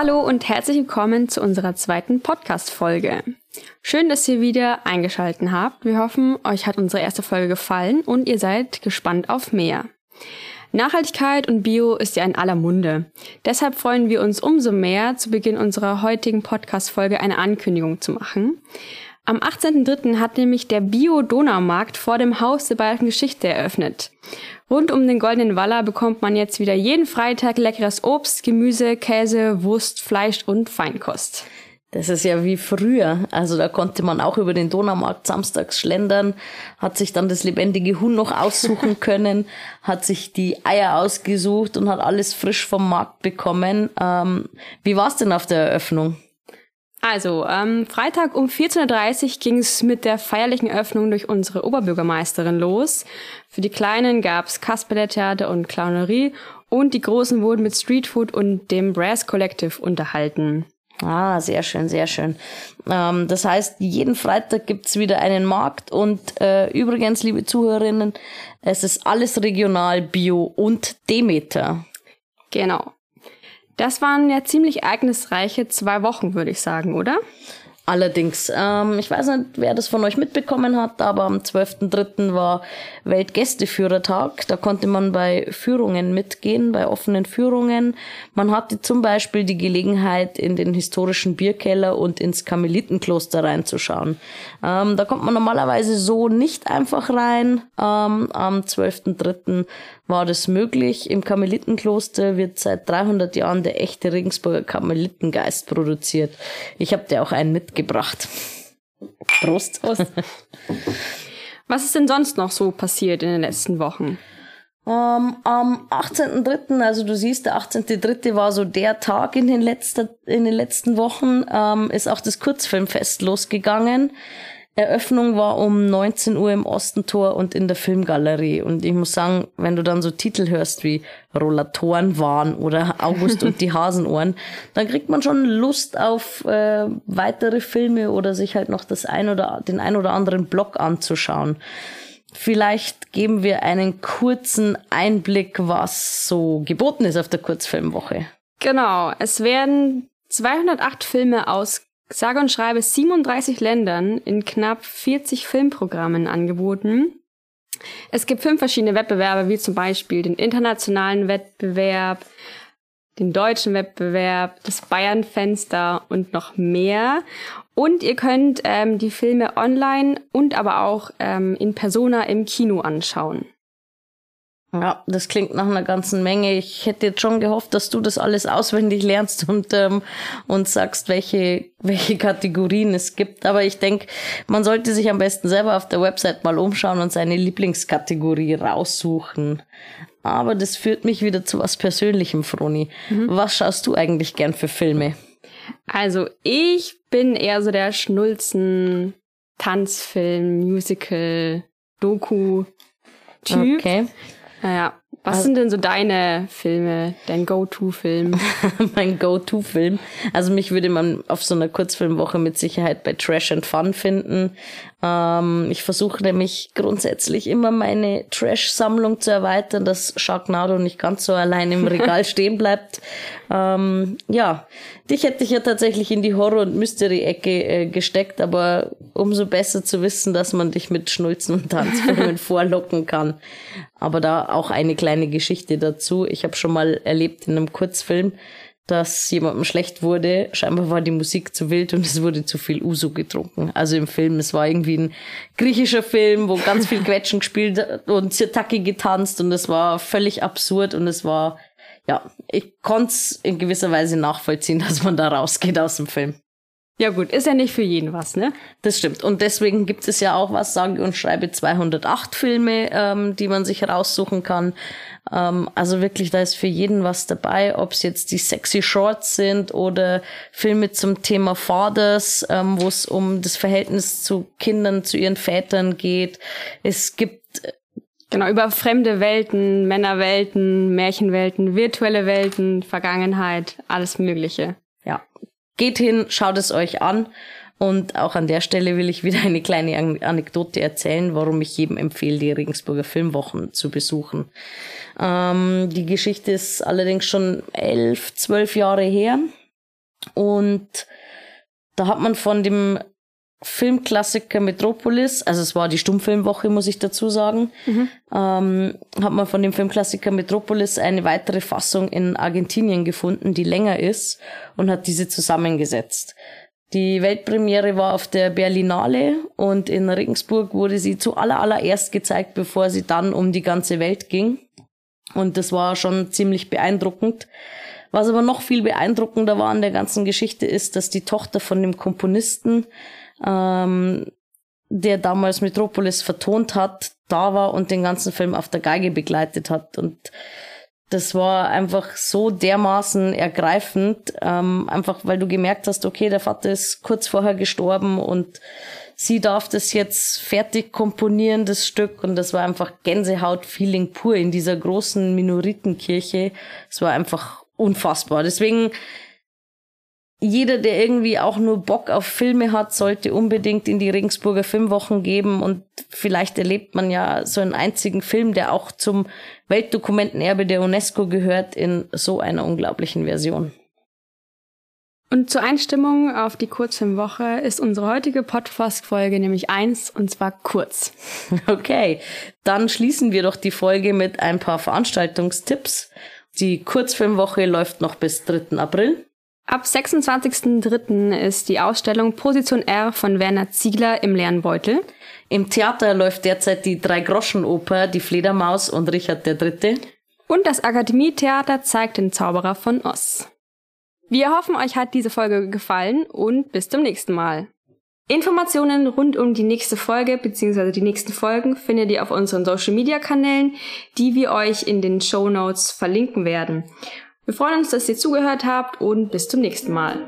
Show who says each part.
Speaker 1: Hallo und herzlich willkommen zu unserer zweiten Podcast-Folge. Schön, dass ihr wieder eingeschaltet habt. Wir hoffen, euch hat unsere erste Folge gefallen und ihr seid gespannt auf mehr. Nachhaltigkeit und Bio ist ja in aller Munde. Deshalb freuen wir uns umso mehr, zu Beginn unserer heutigen Podcast-Folge eine Ankündigung zu machen. Am 18.03. hat nämlich der Bio-Donaumarkt vor dem Haus der Bayerischen Geschichte eröffnet. Rund um den Goldenen Waller bekommt man jetzt wieder jeden Freitag leckeres Obst, Gemüse, Käse, Wurst, Fleisch und Feinkost.
Speaker 2: Das ist ja wie früher. Also da konnte man auch über den Donaumarkt samstags schlendern, hat sich dann das lebendige Huhn noch aussuchen können, hat sich die Eier ausgesucht und hat alles frisch vom Markt bekommen. Ähm, wie war's denn auf der Eröffnung?
Speaker 1: Also, ähm, Freitag um 14.30 Uhr ging es mit der feierlichen Öffnung durch unsere Oberbürgermeisterin los. Für die Kleinen gab's Kasperletheater und Clownerie und die Großen wurden mit Streetfood und dem Brass Collective unterhalten.
Speaker 2: Ah, sehr schön, sehr schön. Ähm, das heißt, jeden Freitag gibt's wieder einen Markt und äh, übrigens, liebe Zuhörerinnen, es ist alles regional, bio und Demeter.
Speaker 1: Genau. Das waren ja ziemlich ereignisreiche zwei Wochen, würde ich sagen, oder?
Speaker 2: Allerdings, ähm, ich weiß nicht, wer das von euch mitbekommen hat, aber am 12.03. war Weltgästeführertag. Da konnte man bei Führungen mitgehen, bei offenen Führungen. Man hatte zum Beispiel die Gelegenheit, in den historischen Bierkeller und ins Karmelitenkloster reinzuschauen. Ähm, da kommt man normalerweise so nicht einfach rein. Ähm, am 12.03. war das möglich. Im Karmelitenkloster wird seit 300 Jahren der echte Regensburger Karmelitengeist produziert. Ich habe dir auch einen mitgebracht gebracht. Prost. Prost.
Speaker 1: Was ist denn sonst noch so passiert in den letzten Wochen?
Speaker 2: Um, ähm, am 18.3., also du siehst, der 18.3. war so der Tag in den, letzten, in den letzten Wochen, ähm, ist auch das Kurzfilmfest losgegangen. Eröffnung war um 19 Uhr im Ostentor und in der Filmgalerie. Und ich muss sagen, wenn du dann so Titel hörst wie Rollatorenwahn oder August und die Hasenohren, dann kriegt man schon Lust auf äh, weitere Filme oder sich halt noch das ein oder den ein oder anderen Blog anzuschauen. Vielleicht geben wir einen kurzen Einblick, was so geboten ist auf der Kurzfilmwoche.
Speaker 1: Genau, es werden 208 Filme aus sage und schreibe 37 Ländern in knapp 40 Filmprogrammen angeboten. Es gibt fünf verschiedene Wettbewerbe, wie zum Beispiel den internationalen Wettbewerb, den deutschen Wettbewerb, das Bayern-Fenster und noch mehr. Und ihr könnt ähm, die Filme online und aber auch ähm, in Persona im Kino anschauen.
Speaker 2: Ja, das klingt nach einer ganzen Menge. Ich hätte jetzt schon gehofft, dass du das alles auswendig lernst und, ähm, und sagst, welche, welche Kategorien es gibt. Aber ich denke, man sollte sich am besten selber auf der Website mal umschauen und seine Lieblingskategorie raussuchen. Aber das führt mich wieder zu was Persönlichem, Froni. Mhm. Was schaust du eigentlich gern für Filme?
Speaker 1: Also, ich bin eher so der Schnulzen, Tanzfilm, Musical, Doku. Typ. Okay. Naja, was also, sind denn so deine Filme, dein Go-To-Film?
Speaker 2: mein Go-To-Film. Also mich würde man auf so einer Kurzfilmwoche mit Sicherheit bei Trash and Fun finden. Ähm, ich versuche nämlich grundsätzlich immer meine Trash-Sammlung zu erweitern, dass Sharknado nicht ganz so allein im Regal stehen bleibt. Ähm, ja, dich hätte ich ja tatsächlich in die Horror- und Mystery-Ecke äh, gesteckt, aber umso besser zu wissen, dass man dich mit Schnulzen und Tanzfilmen vorlocken kann. Aber da auch eine kleine Geschichte dazu. Ich habe schon mal erlebt in einem Kurzfilm, dass jemandem schlecht wurde. Scheinbar war die Musik zu wild und es wurde zu viel Uso getrunken. Also im Film, es war irgendwie ein griechischer Film, wo ganz viel Quetschen gespielt und Zirtaki getanzt und es war völlig absurd und es war, ja, ich konnte es in gewisser Weise nachvollziehen, dass man da rausgeht aus dem Film.
Speaker 1: Ja gut, ist ja nicht für jeden was, ne?
Speaker 2: Das stimmt. Und deswegen gibt es ja auch was, sage und schreibe 208 Filme, ähm, die man sich raussuchen kann. Ähm, also wirklich, da ist für jeden was dabei, ob es jetzt die sexy Shorts sind oder Filme zum Thema Fathers, ähm, wo es um das Verhältnis zu Kindern, zu ihren Vätern geht. Es gibt
Speaker 1: Genau, über fremde Welten, Männerwelten, Märchenwelten, virtuelle Welten, Vergangenheit, alles Mögliche.
Speaker 2: Ja, Geht hin, schaut es euch an. Und auch an der Stelle will ich wieder eine kleine Anekdote erzählen, warum ich jedem empfehle, die Regensburger Filmwochen zu besuchen. Ähm, die Geschichte ist allerdings schon elf, zwölf Jahre her. Und da hat man von dem Filmklassiker Metropolis, also es war die Stummfilmwoche, muss ich dazu sagen, mhm. ähm, hat man von dem Filmklassiker Metropolis eine weitere Fassung in Argentinien gefunden, die länger ist und hat diese zusammengesetzt. Die Weltpremiere war auf der Berlinale und in Regensburg wurde sie zu aller allererst gezeigt, bevor sie dann um die ganze Welt ging. Und das war schon ziemlich beeindruckend. Was aber noch viel beeindruckender war an der ganzen Geschichte ist, dass die Tochter von dem Komponisten ähm, der damals Metropolis vertont hat, da war und den ganzen Film auf der Geige begleitet hat. Und das war einfach so dermaßen ergreifend, ähm, einfach weil du gemerkt hast, okay, der Vater ist kurz vorher gestorben und sie darf das jetzt fertig komponieren, das Stück. Und das war einfach Gänsehaut-Feeling pur in dieser großen Minoritenkirche. Es war einfach unfassbar. Deswegen jeder, der irgendwie auch nur Bock auf Filme hat, sollte unbedingt in die Regensburger Filmwochen geben und vielleicht erlebt man ja so einen einzigen Film, der auch zum Weltdokumentenerbe der UNESCO gehört, in so einer unglaublichen Version.
Speaker 1: Und zur Einstimmung auf die Kurzfilmwoche ist unsere heutige Podcast-Folge nämlich eins, und zwar kurz.
Speaker 2: Okay, dann schließen wir doch die Folge mit ein paar Veranstaltungstipps. Die Kurzfilmwoche läuft noch bis 3. April.
Speaker 1: Ab 26.03. ist die Ausstellung Position R von Werner Ziegler im leeren
Speaker 2: Im Theater läuft derzeit die Drei-Groschen-Oper Die Fledermaus und Richard III.
Speaker 1: Und das Akademietheater zeigt den Zauberer von Oz. Wir hoffen, euch hat diese Folge gefallen und bis zum nächsten Mal. Informationen rund um die nächste Folge bzw. die nächsten Folgen findet ihr auf unseren Social Media Kanälen, die wir euch in den Show Notes verlinken werden. Wir freuen uns, dass ihr zugehört habt und bis zum nächsten Mal.